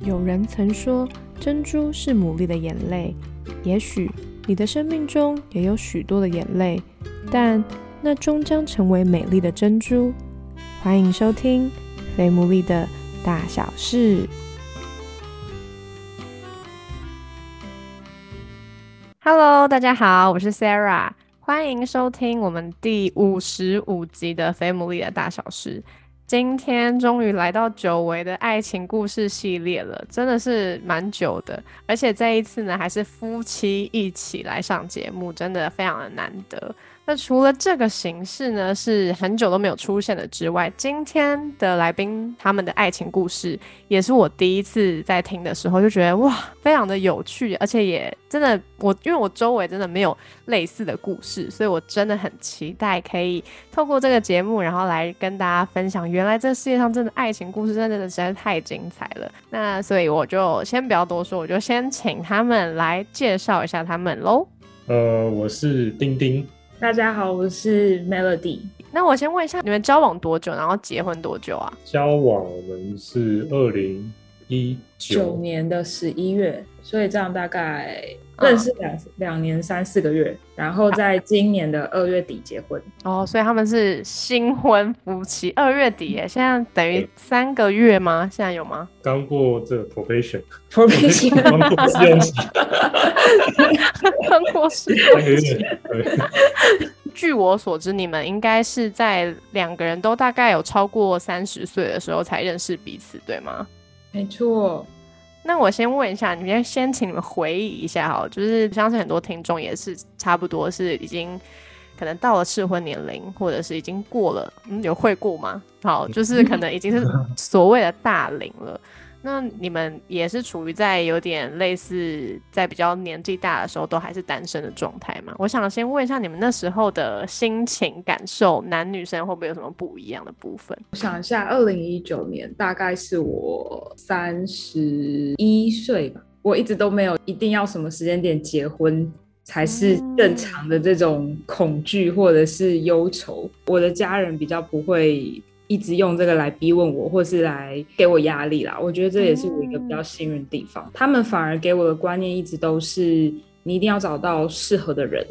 有人曾说，珍珠是牡蛎的眼泪。也许你的生命中也有许多的眼泪，但那终将成为美丽的珍珠。欢迎收听《非牡蛎的大小事》。Hello，大家好，我是 Sarah，欢迎收听我们第五十五集的《非牡蛎的大小事》。今天终于来到久违的爱情故事系列了，真的是蛮久的，而且这一次呢，还是夫妻一起来上节目，真的非常的难得。那除了这个形式呢，是很久都没有出现的之外，今天的来宾他们的爱情故事，也是我第一次在听的时候就觉得哇，非常的有趣，而且也真的我因为我周围真的没有类似的故事，所以我真的很期待可以透过这个节目，然后来跟大家分享，原来这世界上真的爱情故事真的实在太精彩了。那所以我就先不要多说，我就先请他们来介绍一下他们喽。呃，我是丁丁。大家好，我是 Melody。那我先问一下，你们交往多久，然后结婚多久啊？交往我们是二零一九年的十一月，所以这样大概认识两两年三四个月，然后在今年的二月底结婚。哦，所以他们是新婚夫妻。二月底耶，现在等于三个月吗？现在有吗？刚过这 probation，probation 刚过试用期。刚过试用期。据我所知，你们应该是在两个人都大概有超过三十岁的时候才认识彼此，对吗？没错。那我先问一下，你们先请你们回忆一下哈，就是相信很多听众也是差不多是已经可能到了适婚年龄，或者是已经过了，嗯，有会过吗？好，就是可能已经是 所谓的大龄了。那你们也是处于在有点类似在比较年纪大的时候都还是单身的状态吗？我想先问一下你们那时候的心情感受，男女生会不会有什么不一样的部分？我想一下，二零一九年大概是我三十一岁吧，我一直都没有一定要什么时间点结婚才是正常的这种恐惧或者是忧愁，我的家人比较不会。一直用这个来逼问我，或是来给我压力啦。我觉得这也是我一个比较幸运的地方。他们反而给我的观念一直都是，你一定要找到适合的人，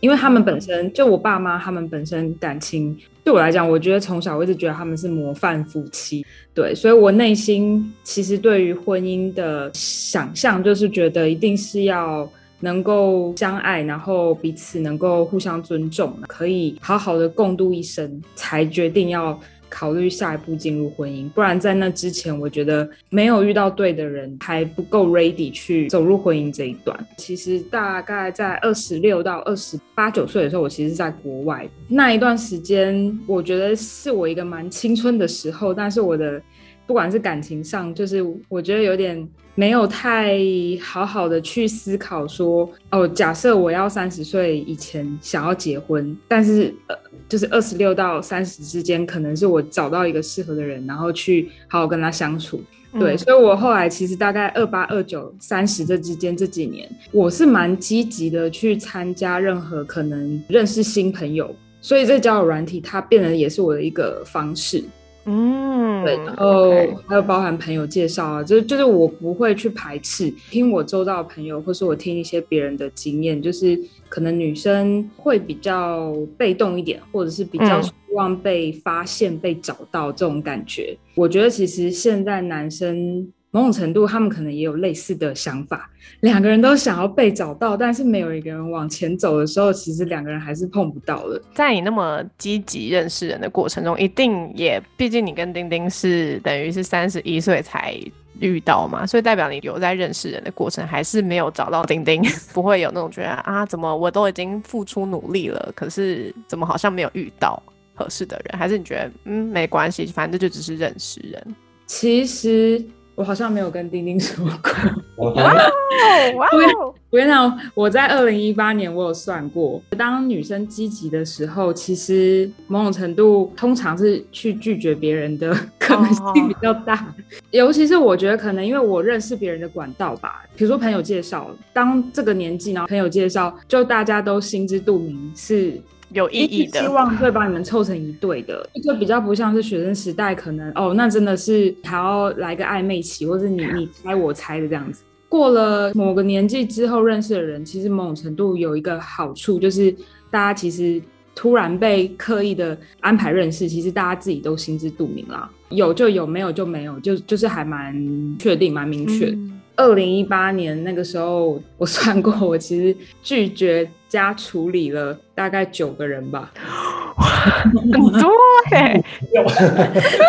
因为他们本身就我爸妈，他们本身感情对我来讲，我觉得从小我一直觉得他们是模范夫妻。对，所以我内心其实对于婚姻的想象，就是觉得一定是要能够相爱，然后彼此能够互相尊重，可以好好的共度一生，才决定要。考虑下一步进入婚姻，不然在那之前，我觉得没有遇到对的人，还不够 ready 去走入婚姻这一段。其实大概在二十六到二十八九岁的时候，我其实在国外那一段时间，我觉得是我一个蛮青春的时候，但是我的。不管是感情上，就是我觉得有点没有太好好的去思考说，哦，假设我要三十岁以前想要结婚，但是呃，就是二十六到三十之间，可能是我找到一个适合的人，然后去好好跟他相处。对，所以我后来其实大概二八二九三十这之间这几年，我是蛮积极的去参加任何可能认识新朋友，所以这交友软体它变得也是我的一个方式。嗯，对，然后还有包含朋友介绍啊，就是就是我不会去排斥听我周到的朋友，或是我听一些别人的经验，就是可能女生会比较被动一点，或者是比较希望被发现、被找到这种感觉。我觉得其实现在男生。某种程度，他们可能也有类似的想法。两个人都想要被找到，但是没有一个人往前走的时候，其实两个人还是碰不到了。在你那么积极认识人的过程中，一定也，毕竟你跟丁丁是等于是三十一岁才遇到嘛，所以代表你有在认识人的过程，还是没有找到丁丁，不会有那种觉得啊，怎么我都已经付出努力了，可是怎么好像没有遇到合适的人？还是你觉得嗯没关系，反正就只是认识人？其实。我好像没有跟丁丁说过。哇哦！哇哦！我跟你讲，我在二零一八年我有算过，当女生积极的时候，其实某种程度通常是去拒绝别人的 可能性比较大。尤其是我觉得可能因为我认识别人的管道吧，比如说朋友介绍，当这个年纪然后朋友介绍，就大家都心知肚明是。有意义的，希望会把你们凑成一对的，就比较不像是学生时代，可能哦，那真的是还要来个暧昧期，或者你你猜我猜的这样子。过了某个年纪之后认识的人，其实某种程度有一个好处，就是大家其实突然被刻意的安排认识，其实大家自己都心知肚明啦，有就有，没有就没有，就就是还蛮确定、蛮明确。二零一八年那个时候，我算过，我其实拒绝加处理了大概九个人吧，很多哎，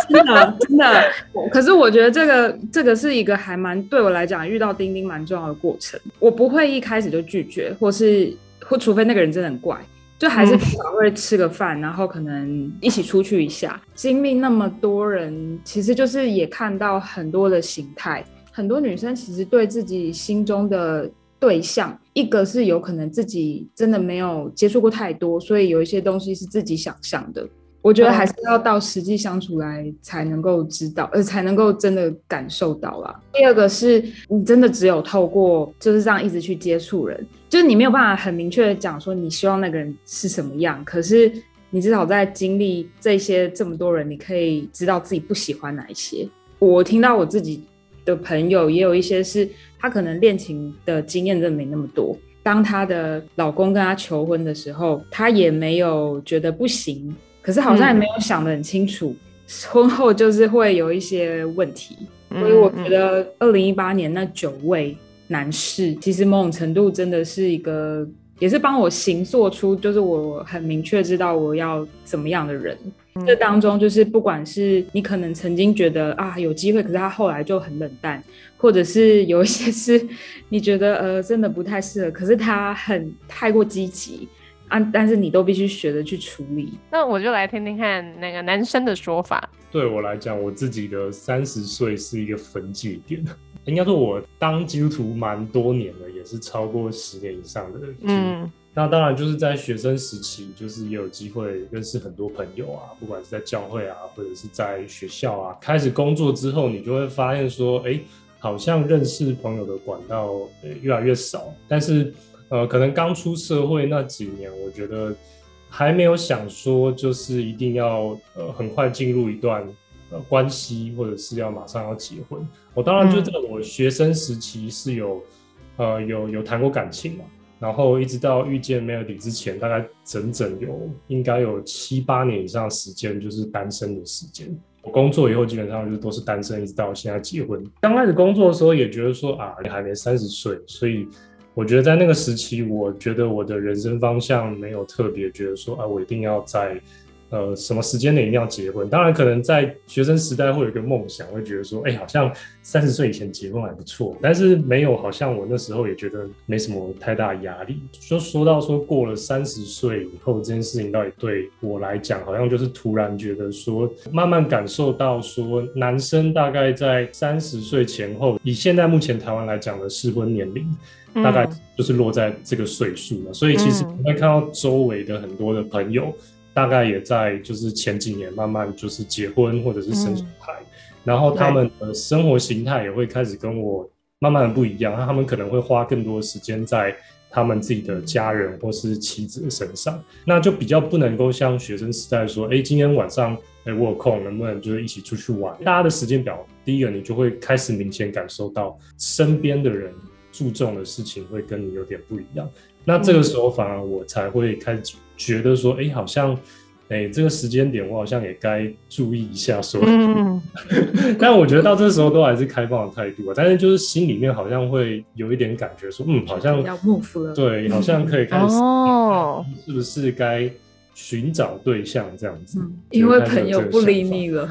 真的真的。可是我觉得这个这个是一个还蛮对我来讲遇到钉钉蛮重要的过程。我不会一开始就拒绝，或是或除非那个人真的很怪，就还是至少会吃个饭，然后可能一起出去一下。经历那么多人，其实就是也看到很多的形态。很多女生其实对自己心中的对象，一个是有可能自己真的没有接触过太多，所以有一些东西是自己想象的。我觉得还是要到实际相处来才能够知道，呃，才能够真的感受到啦。第二个是你真的只有透过就是这样一直去接触人，就是你没有办法很明确的讲说你希望那个人是什么样，可是你至少在经历这些这么多人，你可以知道自己不喜欢哪一些。我听到我自己。的朋友也有一些是，她可能恋情的经验真的没那么多。当她的老公跟她求婚的时候，她也没有觉得不行，可是好像也没有想得很清楚，婚后就是会有一些问题。所以我觉得，二零一八年那九位男士，其实某种程度真的是一个，也是帮我形塑出，就是我很明确知道我要怎么样的人。这当中，就是不管是你可能曾经觉得啊有机会，可是他后来就很冷淡，或者是有一些是你觉得呃真的不太适合，可是他很太过积极啊，但是你都必须学着去处理。那我就来听听看那个男生的说法。对我来讲，我自己的三十岁是一个分界点。应该说，我当基督徒蛮多年了，也是超过十年以上的。嗯。那当然就是在学生时期，就是也有机会认识很多朋友啊，不管是在教会啊，或者是在学校啊。开始工作之后，你就会发现说，哎，好像认识朋友的管道越来越少。但是，呃，可能刚出社会那几年，我觉得还没有想说，就是一定要呃很快进入一段呃关系，或者是要马上要结婚。我当然就在我学生时期是有呃有有谈过感情嘛。然后一直到遇见 Melody 之前，大概整整有应该有七八年以上时间就是单身的时间。我工作以后基本上就是都是单身，一直到现在结婚。刚开始工作的时候也觉得说啊，你还没三十岁，所以我觉得在那个时期，我觉得我的人生方向没有特别觉得说啊，我一定要在。呃，什么时间内一定要结婚？当然，可能在学生时代会有一个梦想，会觉得说，哎，好像三十岁以前结婚还不错。但是没有，好像我那时候也觉得没什么太大压力。就说到说过了三十岁以后，这件事情到底对我来讲，好像就是突然觉得说，慢慢感受到说，男生大概在三十岁前后，以现在目前台湾来讲的适婚年龄，大概就是落在这个岁数了。所以其实你会看到周围的很多的朋友。大概也在就是前几年慢慢就是结婚或者是生小孩，然后他们的生活形态也会开始跟我慢慢的不一样，那他们可能会花更多时间在他们自己的家人或是妻子的身上，那就比较不能够像学生时代说，哎，今天晚上哎我有空，能不能就是一起出去玩？大家的时间表，第一个你就会开始明显感受到身边的人注重的事情会跟你有点不一样。那这个时候反而我才会开始觉得说，哎，好像，哎，这个时间点我好像也该注意一下，说。嗯。但我觉得到这时候都还是开放的态度啊，但是就是心里面好像会有一点感觉说，嗯，好像要 move 了。对，好像可以开始。哦。是不是该？寻找对象这样子，因为朋友不理你了。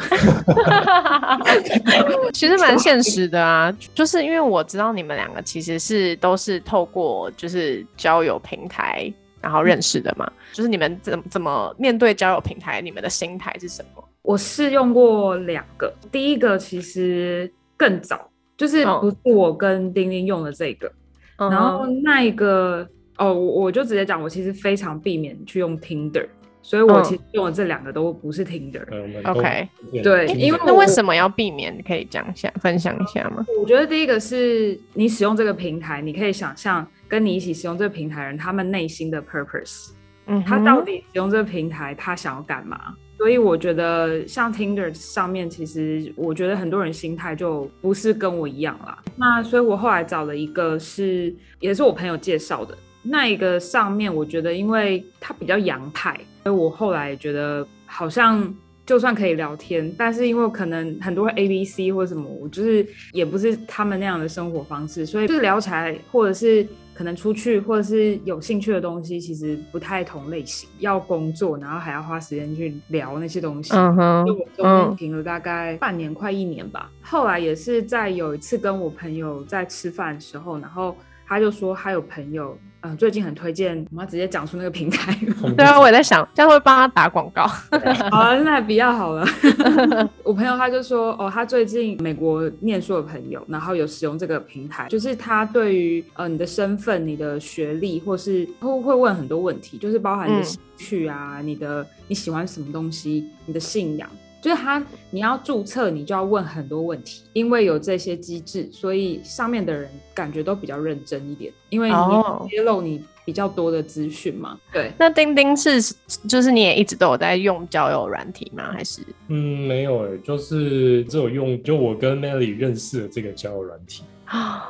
其实蛮现实的啊，就是因为我知道你们两个其实是都是透过就是交友平台然后认识的嘛。就是你们怎怎么面对交友平台，你们的心态是什么？我试用过两个，第一个其实更早，就是不是我跟丁丁用的这个，然后那一个哦，我我就直接讲，我其实非常避免去用 Tinder。所以我其实用的这两个都不是 Tinder。OK，对，因为那为什么要避免？可以讲一下，分享一下吗？我觉得第一个是你使用这个平台，你可以想象跟你一起使用这个平台人他们内心的 purpose，嗯他到底使用这个平台，他想要干嘛？所以我觉得像 Tinder 上面，其实我觉得很多人心态就不是跟我一样啦。那所以我后来找了一个是，也是我朋友介绍的那一个上面，我觉得因为他比较洋派，所以我后来觉得好像。就算可以聊天，但是因为可能很多 A B C 或者什么，我就是也不是他们那样的生活方式，所以就是聊起来，或者是可能出去，或者是有兴趣的东西，其实不太同类型。要工作，然后还要花时间去聊那些东西，嗯哼，就我中间停了大概半年，快一年吧。后来也是在有一次跟我朋友在吃饭的时候，然后他就说他有朋友。嗯，最近很推荐，我们要直接讲出那个平台。对啊，我也在想，这样会帮他打广告。好啊，那比较好了。我朋友他就说，哦，他最近美国念书的朋友，然后有使用这个平台，就是他对于呃你的身份、你的学历，或是会会问很多问题，就是包含你的兴趣啊，你的你喜欢什么东西，你的信仰。就是他，你要注册，你就要问很多问题，因为有这些机制，所以上面的人感觉都比较认真一点，因为你揭露你比较多的资讯嘛。对，那钉钉是，就是你也一直都有在用交友软体吗？还是？嗯，没有诶，就是只有用，就我跟 Melly 认识的这个交友软体。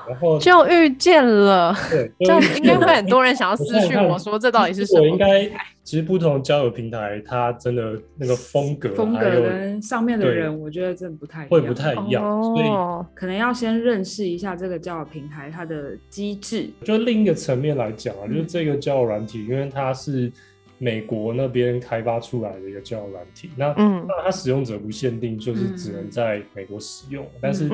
然后就遇见了，对，这样应该会很多人想要私讯我说这到底是什么？我应该其实不同交友平台，它真的那个风格风格跟上面的人，我觉得真的不太会不太一样，所以可能要先认识一下这个交友平台它的机制。就另一个层面来讲啊，就是这个交友软体，因为它是。美国那边开发出来的一个交友软体，那那它使用者不限定，就是只能在美国使用。但是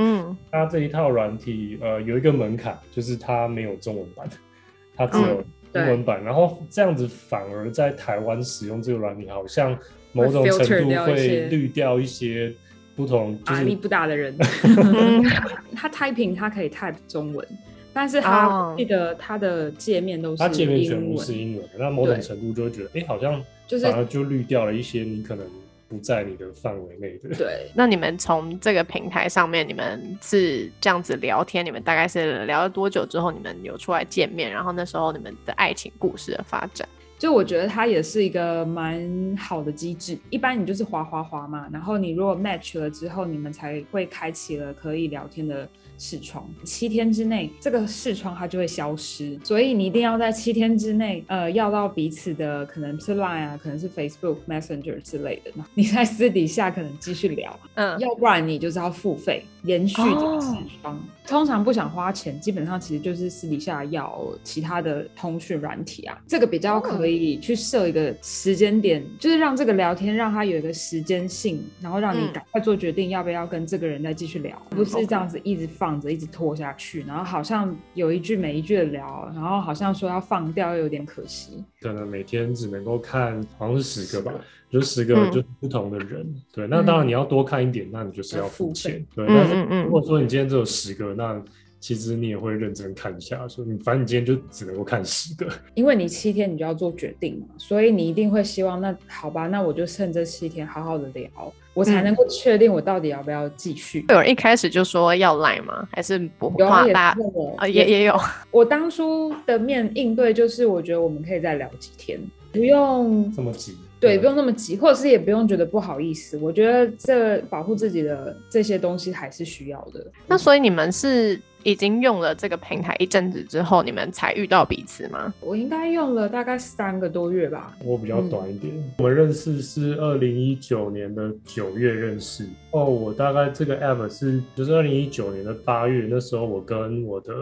它这一套软体，呃，有一个门槛，就是它没有中文版，它只有英文版。然后这样子反而在台湾使用这个软体，好像某种程度会滤掉一些不同，就是力不大的人。他 typing 他可以 type 中文。但是他记得他的界面都是他界面全部是英文，那某种程度就会觉得，哎，好像就是反而就滤掉了一些你可能不在你的范围内的。对，那你们从这个平台上面，你们是这样子聊天，你们大概是聊了多久之后，你们有出来见面？然后那时候你们的爱情故事的发展，就我觉得它也是一个蛮好的机制。一般你就是滑滑滑嘛，然后你如果 match 了之后，你们才会开启了可以聊天的。视窗七天之内，这个视窗它就会消失，所以你一定要在七天之内，呃，要到彼此的可能是 Line 啊，可能是 Facebook Messenger 之类的，你在私底下可能继续聊，嗯，要不然你就是要付费延续这个视窗。通常不想花钱，基本上其实就是私底下要其他的通讯软体啊，这个比较可以去设一个时间点，就是让这个聊天让它有一个时间性，然后让你赶快做决定要不要跟这个人再继续聊，不是这样子一直放着一直拖下去，然后好像有一句没一句的聊，然后好像说要放掉又有点可惜。可能每天只能够看好像是十个吧，就十个就是不同的人，对，那当然你要多看一点，那你就是要付钱，对，但是如果说你今天只有十个。那其实你也会认真看一下，说你反正你今天就只能够看十个，因为你七天你就要做决定嘛，所以你一定会希望那好吧，那我就趁这七天好好的聊，我才能够确定我到底要不要继续。有人一开始就说要来吗？还是不有大啊？也也有。我当初的面应对就是，我觉得我们可以再聊几天，不用这么急。对，不用那么急，或者是也不用觉得不好意思。我觉得这保护自己的这些东西还是需要的。那所以你们是已经用了这个平台一阵子之后，你们才遇到彼此吗？我应该用了大概三个多月吧。我比较短一点。我们认识是二零一九年的九月认识。哦，我大概这个 app 是就是二零一九年的八月，那时候我跟我的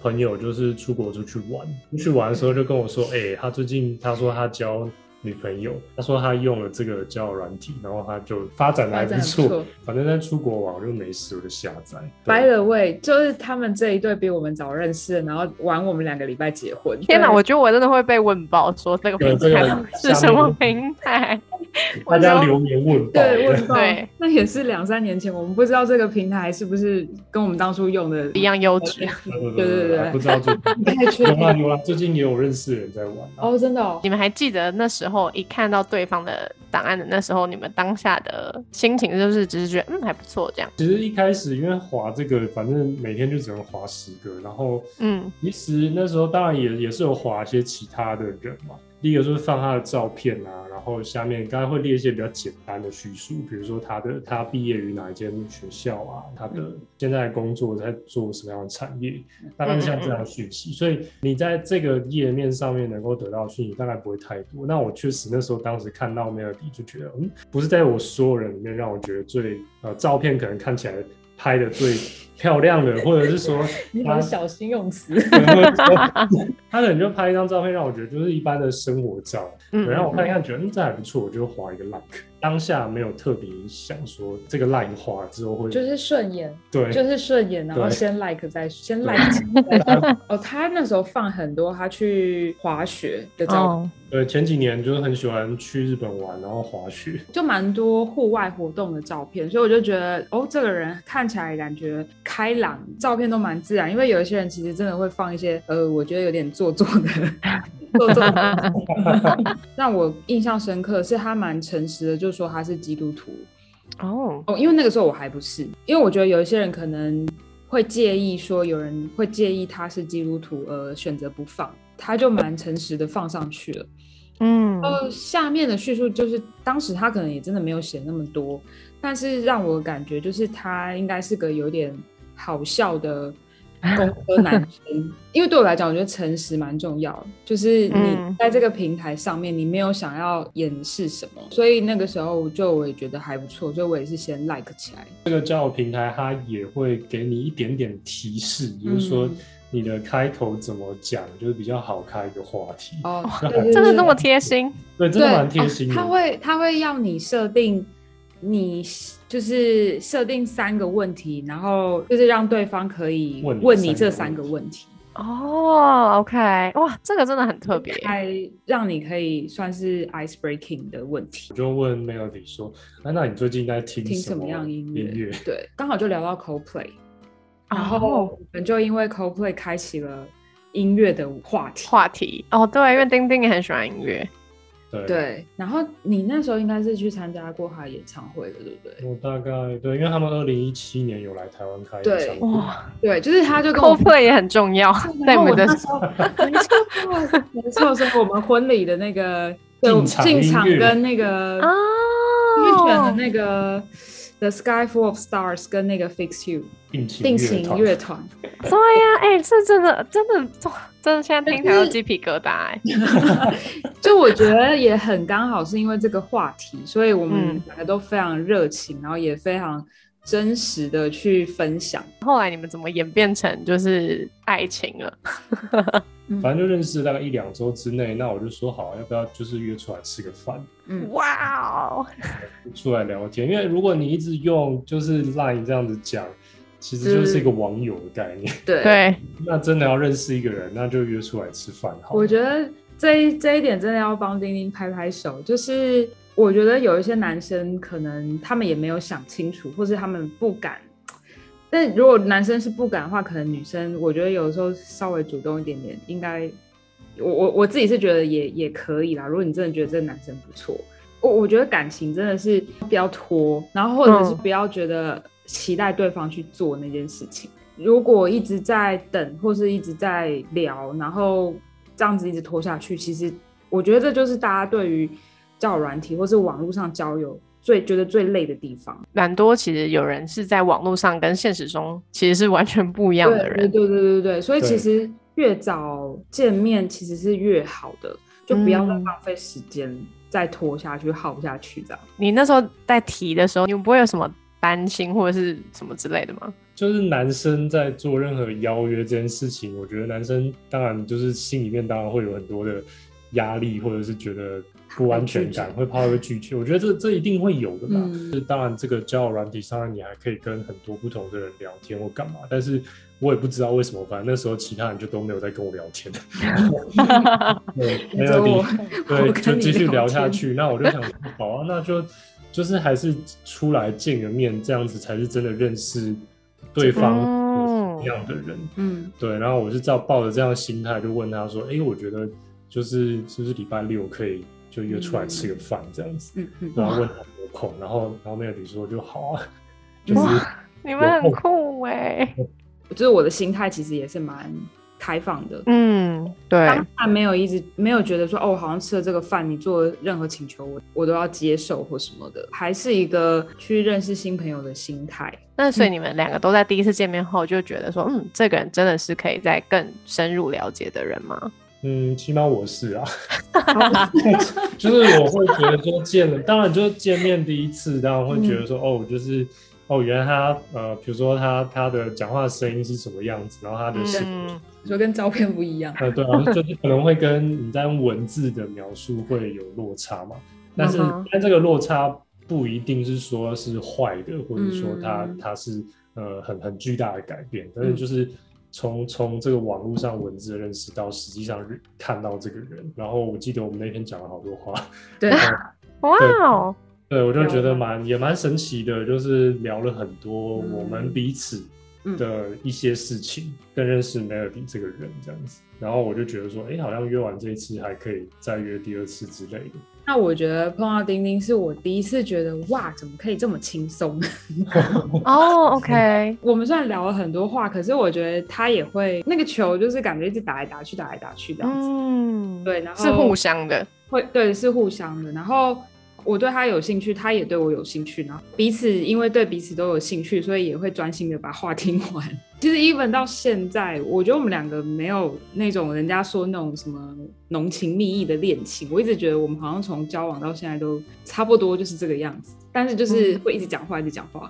朋友就是出国出去玩，出去玩的时候就跟我说，哎，他最近他说他教。女朋友，他说他用了这个交友软体，然后他就发展的还不错。反正在出国玩就没事，我就下载。By the way，就是他们这一对比我们早认识，然后玩我们两个礼拜结婚。天哪，我觉得我真的会被问爆，说这个平台是什么平台？大家留言问爆，对问爆。那也是两三年前，我们不知道这个平台是不是跟我们当初用的一样优质。对对对，不知道 最近有啊有啊，最近也有认识人在玩。哦，真的哦，你们还记得那时候？一看到对方的档案的那时候，你们当下的心情就是只是觉得嗯还不错这样。其实一开始因为滑这个，反正每天就只能滑十个，然后嗯，其实那时候当然也也是有滑一些其他的人嘛。第一个就是放他的照片啊，然后下面刚才会列一些比较简单的叙述，比如说他的他毕业于哪一间学校啊，他的现在工作在做什么样的产业，大概是像这样讯息。所以你在这个页面上面能够得到讯息，大概不会太多。那我确实那时候当时看到 Melody 就觉得，嗯，不是在我所有人里面让我觉得最呃照片可能看起来。拍的最漂亮的，或者是说，你很小心用词。他可能就拍一张照片，让我觉得就是一般的生活照。嗯，然后我看一看，觉得嗯这还不错，我就划一个 like。当下没有特别想说这个 like 划之后会就是顺眼，对，就是顺眼，然后先 like 再先 like。哦，他那时候放很多他去滑雪的照片。对，前几年就是很喜欢去日本玩，然后滑雪，就蛮多户外活动的照片，所以我就觉得哦，这个人看起来感觉开朗，照片都蛮自然。因为有一些人其实真的会放一些呃，我觉得有点做作的，让 我印象深刻是他蛮诚实的，就说他是基督徒。哦哦，因为那个时候我还不是，因为我觉得有一些人可能会介意说有人会介意他是基督徒而选择不放。他就蛮诚实的放上去了，嗯，呃，下面的叙述就是当时他可能也真的没有写那么多，但是让我感觉就是他应该是个有点好笑的工科男生，因为对我来讲，我觉得诚实蛮重要，就是你在这个平台上面，你没有想要掩饰什么，所以那个时候就我也觉得还不错，所以我也是先 like 起来。这个交友平台它也会给你一点点提示，比如说。你的开头怎么讲，就是比较好开一个话题哦，真的那么贴心？对，真的蛮贴心的。他会他会要你设定，你就是设定三个问题，然后就是让对方可以问你这三个问题。哦，OK，哇，这个真的很特别，还让你可以算是 ice breaking 的问题。我就问 Melody 说：“那那你最近在听听什么样音乐？”对，刚好就聊到 Coldplay。然后我们就因为 CoPlay 开启了音乐的话题话题哦，对，因为丁丁也很喜欢音乐，对。然后你那时候应该是去参加过他演唱会的，对不对？我大概对，因为他们二零一七年有来台湾开演唱会，对，就是他就跟我 play 也很重要，在我们的没错，没错，是我们婚礼的那个进场跟那个啊预选的那个。The Sky Full of Stars 跟那个 Fix You 定型乐团，对呀，哎，这真的真的真的，现在听起来都鸡皮疙瘩哎。就我觉得也很刚好，是因为这个话题，所以我们两个都非常热情，然后也非常真实的去分享。后来你们怎么演变成就是爱情了？反正就认识大概一两周之内，那我就说好，要不要就是约出来吃个饭？嗯，哇哦，出来聊天。因为如果你一直用就是 Line 这样子讲，其实就是一个网友的概念。对对，那真的要认识一个人，那就约出来吃饭好。我觉得这这一点真的要帮丁丁拍拍手。就是我觉得有一些男生可能他们也没有想清楚，或是他们不敢。但如果男生是不敢的话，可能女生我觉得有时候稍微主动一点点，应该我我我自己是觉得也也可以啦。如果你真的觉得这个男生不错，我我觉得感情真的是不要拖，然后或者是不要觉得期待对方去做那件事情。如果一直在等，或是一直在聊，然后这样子一直拖下去，其实我觉得这就是大家对于交友软体或是网络上交友。最觉得最累的地方，蛮多。其实有人是在网络上跟现实中其实是完全不一样的人。对对对对对，所以其实越早见面其实是越好的，就不要再浪费时间再拖下去、耗下去这样。你那时候在提的时候，你们不会有什么担心或者是什么之类的吗？就是男生在做任何邀约这件事情，我觉得男生当然就是心里面当然会有很多的压力，或者是觉得。不安全感会怕会拒绝，我觉得这这一定会有的嘛。是当然，这个交友软体上，你还可以跟很多不同的人聊天或干嘛，但是我也不知道为什么，反正那时候其他人就都没有在跟我聊天。对，没有理，对，就继续聊下去。那我就想，好啊，那就就是还是出来见个面，这样子才是真的认识对方什么样的人。嗯，对。然后我是照抱着这样的心态，就问他说：“哎，我觉得就是是不是礼拜六可以？”就约出来吃个饭这样子，然后问他有空，然后然后那个女说就好啊，就是你们很酷哎，就是我的心态其实也是蛮开放的。嗯，对。当然没有一直没有觉得说哦，好像吃了这个饭，你做任何请求我我都要接受或什么的，还是一个去认识新朋友的心态。那所以你们两个都在第一次见面后就觉得说，嗯，这个人真的是可以再更深入了解的人吗？嗯，起码我是啊，就是我会觉得说见了，当然就是见面第一次，当然会觉得说哦，就是哦，原来他呃，比如说他他的讲话声音是什么样子，然后他的性格，说跟照片不一样，呃，对啊，就是可能会跟你在用文字的描述会有落差嘛，但是但这个落差不一定是说是坏的，或者说他他是呃很很巨大的改变，但是就是。从从这个网络上文字认识到实际上看到这个人，然后我记得我们那天讲了好多话，对，哇哦，对我就觉得蛮也蛮神奇的，就是聊了很多我们彼此的一些事情，更认识 Melody 这个人这样子，然后我就觉得说，哎，好像约完这一次还可以再约第二次之类的。那我觉得碰到丁丁是我第一次觉得哇，怎么可以这么轻松？哦，OK，我们虽然聊了很多话，可是我觉得他也会那个球就是感觉一直打来打去，打来打去这样子。嗯，对，然后是互相的，会对是互相的，然后。我对他有兴趣，他也对我有兴趣，然后彼此因为对彼此都有兴趣，所以也会专心的把话听完。其实，even 到现在，我觉得我们两个没有那种人家说那种什么浓情蜜意的恋情。我一直觉得我们好像从交往到现在都差不多就是这个样子，但是就是会一直讲话，一直讲话。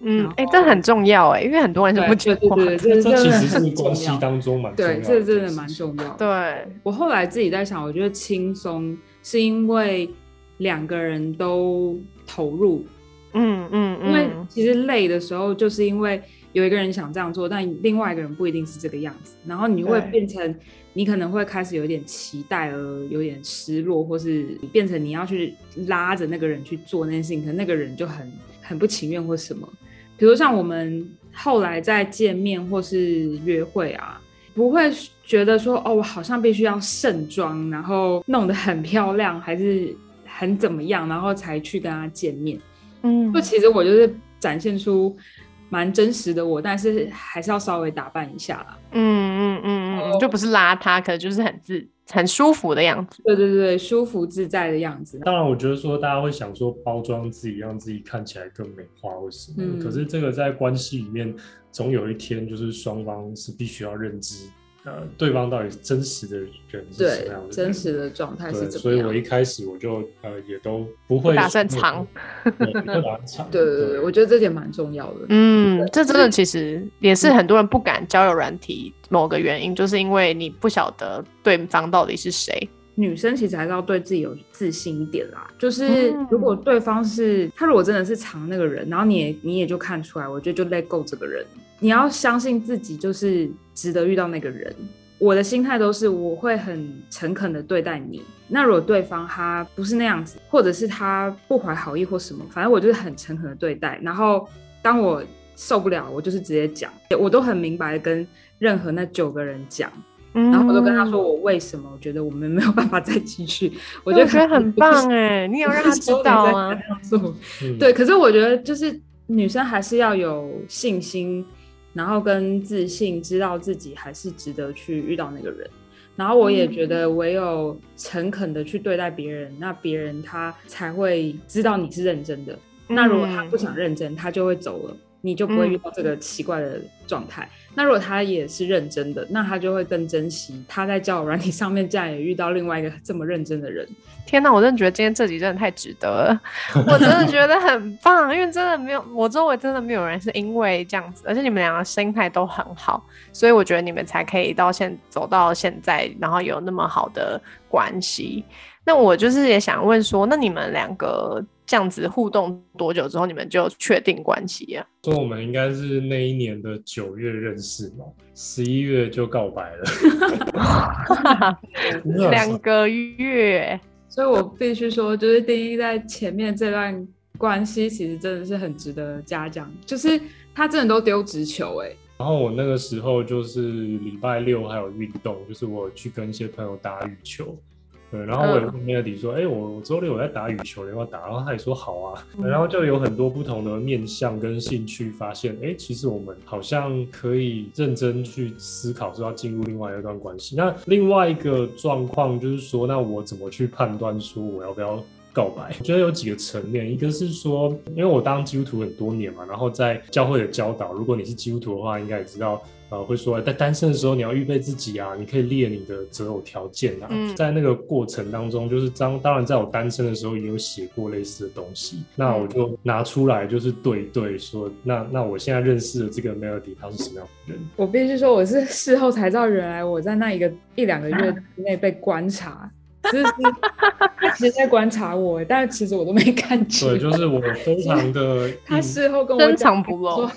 嗯，哎，这很重要哎，因为很多人就不觉得，对对，这其实是关系当中蛮对，这真的蛮重要。对我后来自己在想，我觉得轻松是因为。两个人都投入，嗯嗯，因为其实累的时候，就是因为有一个人想这样做，但另外一个人不一定是这个样子，然后你会变成你可能会开始有点期待而有点失落，或是变成你要去拉着那个人去做那件事情，可能那个人就很很不情愿或什么。比如像我们后来再见面或是约会啊，不会觉得说哦，我好像必须要盛装，然后弄得很漂亮，还是。很怎么样，然后才去跟他见面。嗯，就其实我就是展现出蛮真实的我，但是还是要稍微打扮一下啦。嗯嗯嗯嗯，就不是邋遢，可能就是很自很舒服的样子。对对对，舒服自在的样子。当然，我觉得说大家会想说包装自己，让自己看起来更美化或什么。可是这个在关系里面，总有一天就是双方是必须要认知。呃，对方到底真实的人是什么样的？真实的状态是怎么样？所以我一开始我就呃也都不会打算藏，不打藏。对对对，我觉得这点蛮重要的。嗯，这真的其实也是很多人不敢交友软体某个原因，就是因为你不晓得对方到底是谁。女生其实还是要对自己有自信一点啦。就是如果对方是他，如果真的是藏那个人，然后你也你也就看出来，我觉得就 let go 这个人。你要相信自己，就是值得遇到那个人。我的心态都是，我会很诚恳的对待你。那如果对方他不是那样子，或者是他不怀好意或什么，反正我就是很诚恳的对待。然后当我受不了，我就是直接讲，我都很明白的跟任何那九个人讲。然后我都跟他说，我为什么我觉得我们没有办法再继续。我觉得很棒哎，你要让他知道啊。对，可是我觉得就是女生还是要有信心。然后跟自信，知道自己还是值得去遇到那个人。然后我也觉得，唯有诚恳的去对待别人，那别人他才会知道你是认真的。那如果他不想认真，他就会走了。你就不会遇到这个奇怪的状态。那如果他也是认真的，那他就会更珍惜他在交友软体上面竟然也遇到另外一个这么认真的人。天哪，我真的觉得今天这集真的太值得了，我真的觉得很棒，因为真的没有我周围真的没有人是因为这样子，而且你们两个心态都很好，所以我觉得你们才可以到现走到现在，然后有那么好的关系。那我就是也想问说，那你们两个这样子互动多久之后，你们就确定关系呀？说我们应该是那一年的九月认识嘛，十一月就告白了，两个月。所以我必须说，就是第一在前面这段关系，其实真的是很值得嘉奖，就是他真的都丢直球哎。然后我那个时候就是礼拜六还有运动，就是我去跟一些朋友打羽球。对，然后我也问 Melody 说，哎，我我周六我在打羽球，你要打？然后他也说好啊。然后就有很多不同的面向跟兴趣，发现，哎，其实我们好像可以认真去思考，说要进入另外一段关系。那另外一个状况就是说，那我怎么去判断说我要不要？告白，我觉得有几个层面，一个是说，因为我当基督徒很多年嘛，然后在教会的教导，如果你是基督徒的话，应该也知道，呃，会说在单身的时候你要预备自己啊，你可以列你的择偶条件啊，在那个过程当中，就是当当然在我单身的时候也有写过类似的东西，那我就拿出来就是对对说，那那我现在认识的这个 Melody 他是什么样的人？我必须说我是事后才知道，原来我在那一个一两个月之内被观察。是是，他其实在观察我，但是其实我都没看见。对，就是我非 常的，他事后跟我深藏不露。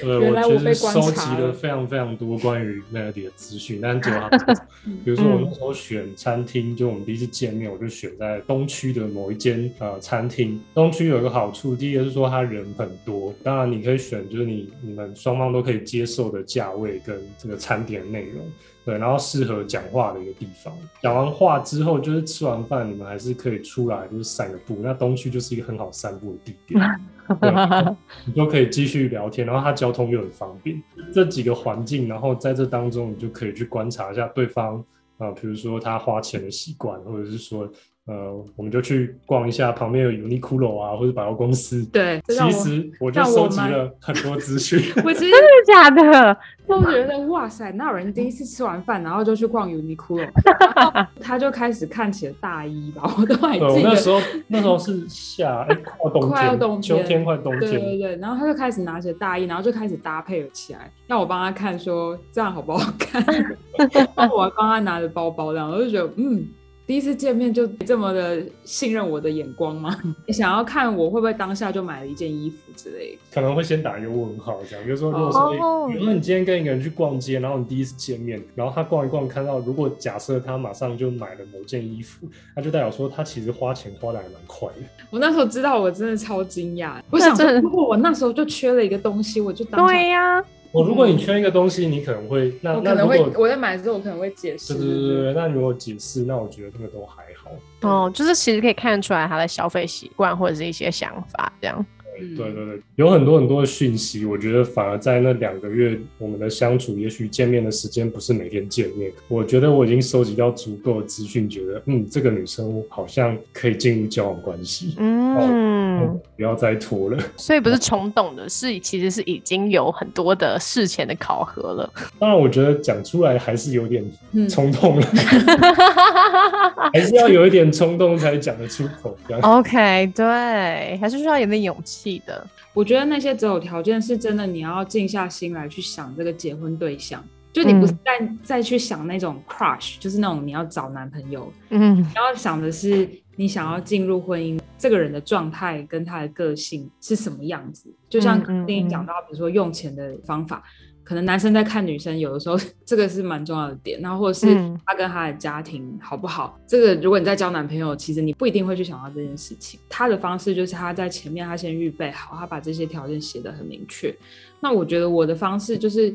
对，我其实收集了非常非常多关于 Melody 的资讯，但就他，比如说我那时候选餐厅，就我们第一次见面，我就选在东区的某一间呃餐厅。东区有一个好处，第一个是说他人很多，当然你可以选就是你你们双方都可以接受的价位跟这个餐点内容。对，然后适合讲话的一个地方。讲完话之后，就是吃完饭，你们还是可以出来，就是散个步。那东区就是一个很好散步的地点，你就可以继续聊天。然后它交通又很方便，这几个环境，然后在这当中，你就可以去观察一下对方啊，比如说他花钱的习惯，或者是说。呃，我们就去逛一下旁边有 Uniqlo 啊，或者百货公司。对，其实我就收集了很多资讯。我真的假的？都觉得哇塞，那有人第一次吃完饭，然后就去逛 Uniqlo，他就开始看起了大衣吧，我都还记得。那时候那时候是夏，快冬天，快要冬天，秋天快冬天。对对对，然后他就开始拿起大衣，然后就开始搭配了起来，让我帮他看，说这样好不好看？然后我还帮他拿着包包，这样我就觉得嗯。第一次见面就这么的信任我的眼光吗？你 想要看我会不会当下就买了一件衣服之类？可能会先打一个问号，这样。比如说，如果说，比如说你今天跟一个人去逛街，然后你第一次见面，然后他逛一逛，看到如果假设他马上就买了某件衣服，那就代表说他其实花钱花的还蛮快的。我那时候知道，我真的超惊讶。我想，如果我那时候就缺了一个东西，我就当对呀。我如果你缺一个东西，你可能会那可能会我在买之后，我可能会解释。对对对对，那如果解释，那我觉得这个都还好。哦，就是其实可以看得出来他的消费习惯或者是一些想法这样。对对对，有很多很多的讯息，我觉得反而在那两个月我们的相处，也许见面的时间不是每天见面。我觉得我已经收集到足够的资讯，觉得嗯，这个女生好像可以进入交往关系。嗯，不要再拖了。所以不是冲动的，是其实是已经有很多的事前的考核了。当然，我觉得讲出来还是有点冲动了，还是要有一点冲动才讲得出口。OK，对，还是需要有点勇气。的，我觉得那些择偶条件是真的，你要静下心来去想这个结婚对象，就你不是再再去想那种 crush，就是那种你要找男朋友，嗯，你要想的是你想要进入婚姻，这个人的状态跟他的个性是什么样子，就像刚你讲到，比如说用钱的方法。可能男生在看女生，有的时候这个是蛮重要的点，然后或者是他跟他的家庭好不好？这个如果你在交男朋友，其实你不一定会去想到这件事情。他的方式就是他在前面他先预备好，他把这些条件写得很明确。那我觉得我的方式就是，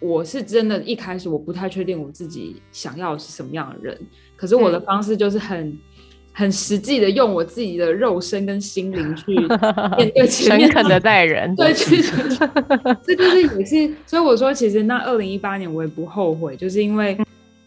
我是真的一开始我不太确定我自己想要是什么样的人，可是我的方式就是很。很实际的用我自己的肉身跟心灵去 面对前面，诚恳的待人，对，去，这就是也是，所以我说，其实那二零一八年我也不后悔，就是因为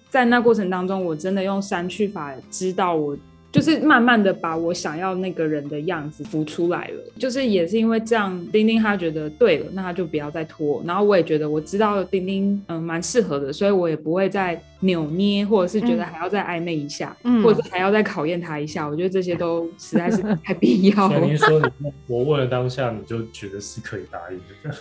在那过程当中，我真的用删去法知道我。就是慢慢的把我想要那个人的样子浮出来了，就是也是因为这样，丁丁他觉得对了，那他就不要再拖。然后我也觉得我知道丁丁嗯蛮适合的，所以我也不会再扭捏，或者是觉得还要再暧昧一下，或者是还要再考验他一下。我觉得这些都实在是太必要。了。你说你我问了当下，你就觉得是可以答应的。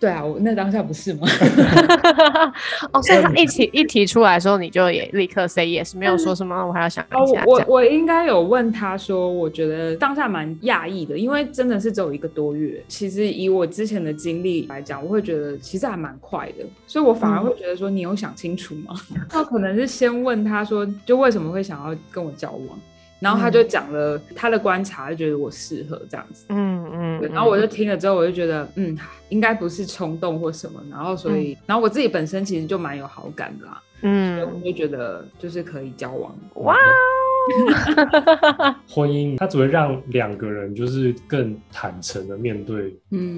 对啊，我那当下不是吗？哦，所以他一提 一提出来的时候，你就也立刻 say yes，没有说什么，我还要想一下。我我应该有问他说，我觉得当下蛮讶异的，因为真的是只有一个多月。其实以我之前的经历来讲，我会觉得其实还蛮快的，所以我反而会觉得说，你有想清楚吗？那可能是先问他说，就为什么会想要跟我交往？然后他就讲了他的观察，就觉得我适合这样子。嗯嗯。然后我就听了之后，我就觉得嗯，应该不是冲动或什么。然后所以，然后我自己本身其实就蛮有好感的啦。嗯。我就觉得就是可以交往。哇。婚姻它只会让两个人就是更坦诚的面对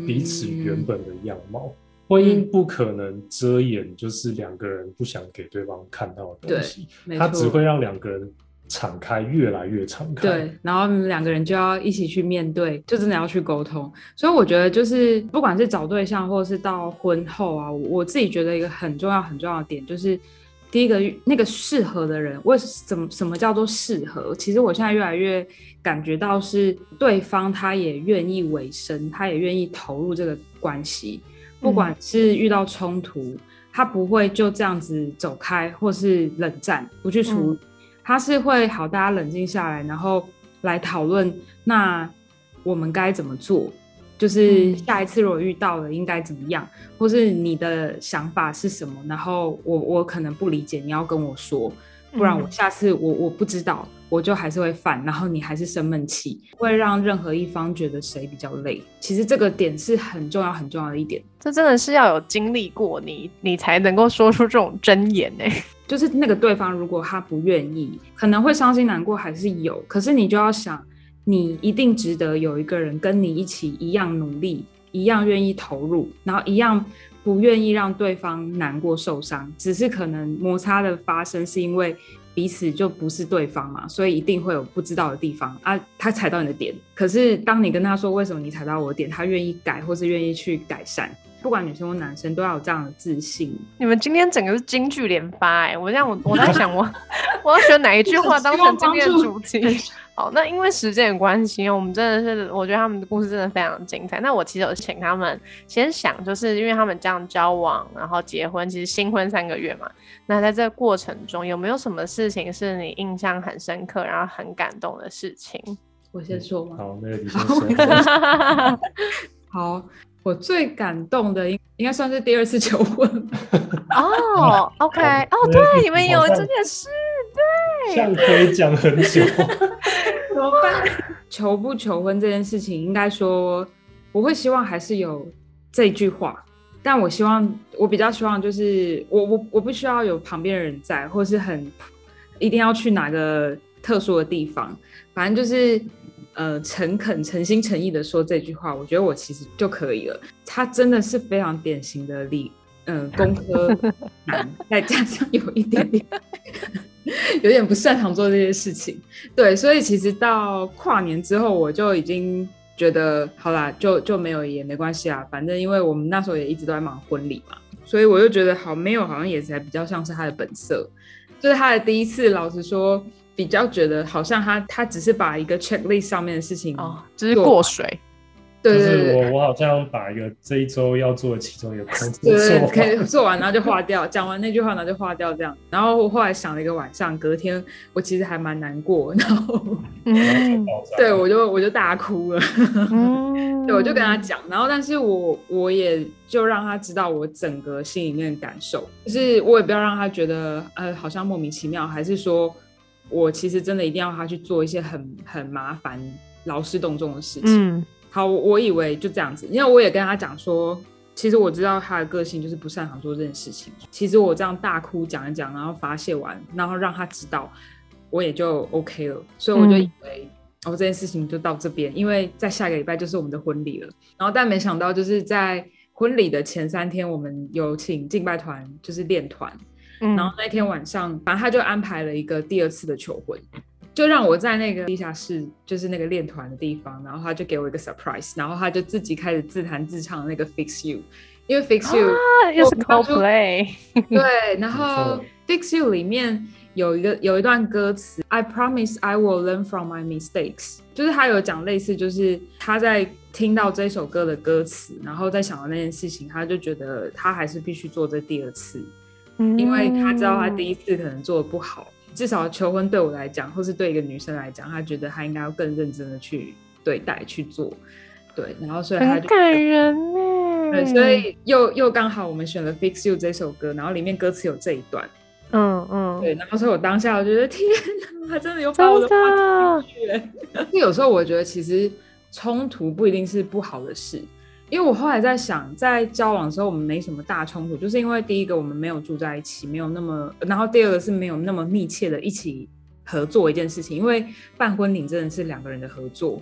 彼此原本的样貌。婚姻不可能遮掩，就是两个人不想给对方看到的东西。它只会让两个人敞开，越来越敞开。对，然后两个人就要一起去面对，就真的要去沟通。所以我觉得，就是不管是找对象，或者是到婚后啊，我自己觉得一个很重要、很重要的点就是。第一个那个适合的人，为什么什么叫做适合？其实我现在越来越感觉到是对方他也愿意委身，他也愿意投入这个关系，不管是遇到冲突，他不会就这样子走开，或是冷战不去处理，他是会好，大家冷静下来，然后来讨论，那我们该怎么做？就是下一次如果遇到了应该怎么样，或是你的想法是什么？然后我我可能不理解，你要跟我说，不然我下次我我不知道，我就还是会犯，然后你还是生闷气，会让任何一方觉得谁比较累。其实这个点是很重要很重要的一点，这真的是要有经历过你，你才能够说出这种真言呢。就是那个对方如果他不愿意，可能会伤心难过还是有，可是你就要想。你一定值得有一个人跟你一起一样努力，一样愿意投入，然后一样不愿意让对方难过受伤。只是可能摩擦的发生是因为彼此就不是对方嘛，所以一定会有不知道的地方啊。他踩到你的点，可是当你跟他说为什么你踩到我的点，他愿意改或是愿意去改善。不管女生或男生都要有这样的自信。你们今天整个是京剧连发哎！我这样我我在想我我要选哪一句话当成今天的主题？好，那因为时间的关系，我们真的是，我觉得他们的故事真的非常精彩。那我其实有请他们先想，就是因为他们这样交往，然后结婚，其实新婚三个月嘛。那在这个过程中，有没有什么事情是你印象很深刻，然后很感动的事情？我先说吗？好，那个你先说。好，我最感动的应应该算是第二次求婚。哦，OK，哦，对，你们有这件事。像可以讲很久，怎么办？求不求婚这件事情，应该说我会希望还是有这句话，但我希望我比较希望就是我我我不需要有旁边的人在，或是很一定要去哪个特殊的地方，反正就是呃诚恳、诚心诚意的说这句话，我觉得我其实就可以了。他真的是非常典型的理嗯工科男，再加上有一点点。有点不擅长做这些事情，对，所以其实到跨年之后，我就已经觉得好啦，就就没有也没关系啊，反正因为我们那时候也一直都在忙婚礼嘛，所以我就觉得好，没有好像也才比较像是他的本色，就是他的第一次，老实说，比较觉得好像他他只是把一个 checklist 上面的事情哦，只是过水。就是我，我好像把一个这一周要做的其中一个工作做可以做完，然后就划掉。讲完那句话，然后就划掉这样。然后我后来想了一个晚上，隔天我其实还蛮难过，然后对我就我就大哭了。对，我就跟他讲，然后但是我我也就让他知道我整个心里面的感受，就是我也不要让他觉得呃好像莫名其妙，还是说我其实真的一定要他去做一些很很麻烦劳师动众的事情。好，我以为就这样子，因为我也跟他讲说，其实我知道他的个性就是不擅长做这件事情。其实我这样大哭讲一讲，然后发泄完，然后让他知道，我也就 OK 了。所以我就以为，哦，这件事情就到这边，因为在下个礼拜就是我们的婚礼了。然后但没想到，就是在婚礼的前三天，我们有请敬拜团，就是练团，然后那天晚上，反正他就安排了一个第二次的求婚。就让我在那个地下室，就是那个练团的地方，然后他就给我一个 surprise，然后他就自己开始自弹自唱那个 Fix You，因为 Fix You 又是 Coldplay，对，然后 Fix You 里面有一个有一段歌词，I promise I will learn from my mistakes，就是他有讲类似，就是他在听到这首歌的歌词，然后在想到那件事情，他就觉得他还是必须做这第二次，因为他知道他第一次可能做的不好。至少求婚对我来讲，或是对一个女生来讲，她觉得她应该要更认真的去对待去做，对，然后所以他就感人呢。对，所以又又刚好我们选了《Fix You》这首歌，然后里面歌词有这一段，嗯嗯，对。然后所以我当下我觉得天哪，他真的有把我的话听进去。就有时候我觉得其实冲突不一定是不好的事，因为我后来在想，在交往的时候我们没什么大冲突，就是因为第一个我们没有住在一起，没有那么，然后第二个是没有那么密切的一起合作一件事情，因为办婚礼真的是两个人的合作。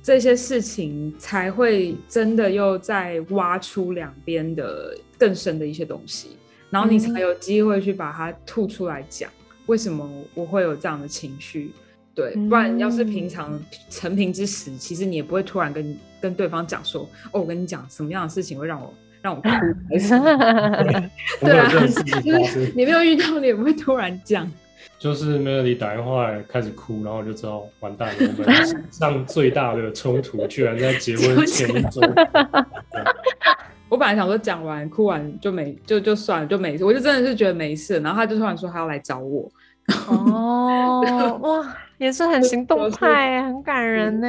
这些事情才会真的又在挖出两边的更深的一些东西，然后你才有机会去把它吐出来讲，为什么我会有这样的情绪？对，不然要是平常成平之时，其实你也不会突然跟跟对方讲说，哦，我跟你讲什么样的事情会让我让我哭，对啊，就是你没有遇到，你也不会突然讲。就是 Melody 打电话开始哭，然后就知道完蛋了。我们上最大的冲突居然在结婚前一周。我本来想说讲完哭完就没就就算了就没事，我就真的是觉得没事。然后他就突然说他要来找我。哦，哇，也是很行动派，很感人呢。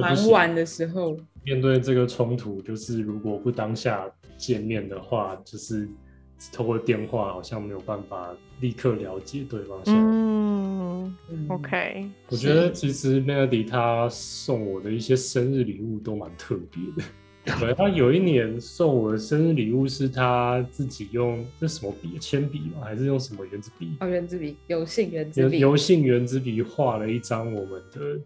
蛮晚的时候面对这个冲突，就是如果不当下见面的话，就是。透过电话好像没有办法立刻了解对方。嗯，OK。我觉得其实 Melody 他送我的一些生日礼物都蛮特别的。对，他有一年送我的生日礼物是他自己用这什么笔？铅笔吗？还是用什么圆珠笔？哦，圆珠笔，油性圆珠笔。油性圆珠笔画了一张我们的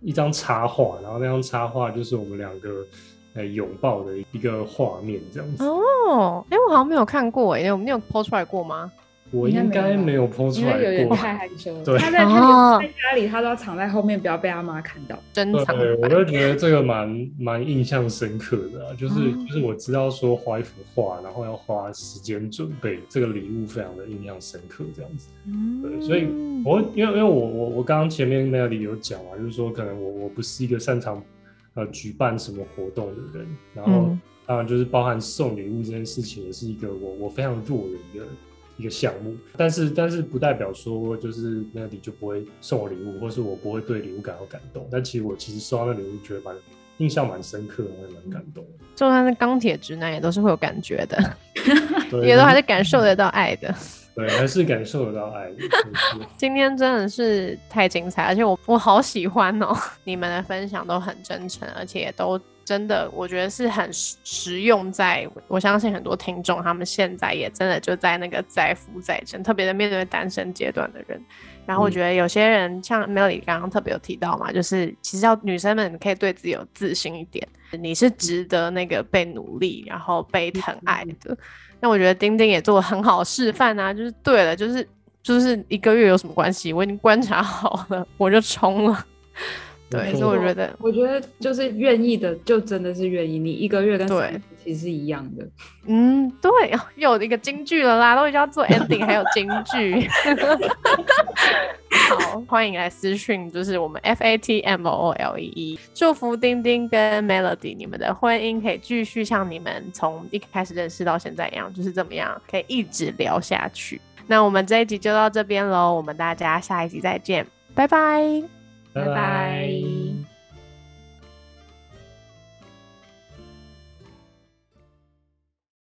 一张插画，然后那张插画就是我们两个。呃，拥抱的一个画面这样子哦，哎，我好像没有看过哎，你有 PO 出来过吗？我应该没有 PO 出来过，有点太害羞。对，他在他在家里，他都要藏在后面，不要被他妈看到。珍藏。对，我就觉得这个蛮蛮印象深刻的，就是就是我知道说画一幅画，然后要花时间准备，这个礼物非常的印象深刻，这样子。嗯。对，所以我因为因为我我我刚刚前面那里有讲啊，就是说可能我我不是一个擅长。呃，举办什么活动的人，然后当然就是包含送礼物这件事情，也是一个我我非常弱的一个一个项目。但是但是不代表说就是那里就不会送我礼物，或是我不会对礼物感到感动。但其实我其实收到那礼物，觉得蛮印象蛮深刻，也蛮感动。就算是钢铁直男，也都是会有感觉的，也都还是感受得到爱的。对，还是感受得到爱。今天真的是太精彩，而且我我好喜欢哦，你们的分享都很真诚，而且都真的，我觉得是很实用。在我相信很多听众，他们现在也真的就在那个在夫在身，特别的面对单身阶段的人。然后我觉得有些人像 Melly 刚刚特别有提到嘛，就是其实要女生们可以对自己有自信一点，你是值得那个被努力，然后被疼爱的。那我觉得丁丁也做了很好示范啊，就是对了，就是就是一个月有什么关系？我已经观察好了，我就冲了。对，所以我觉得，我觉得就是愿意的，就真的是愿意。你一个月跟对其实是一样的。嗯，对，又有一个京剧了啦，都已经要做 ending，还有京剧。好，欢迎来私讯，就是我们 F A T M O O L E E，祝福丁丁跟 Melody 你们的婚姻可以继续像你们从一开始认识到现在一样，就是怎么样可以一直聊下去。那我们这一集就到这边喽，我们大家下一集再见，拜拜。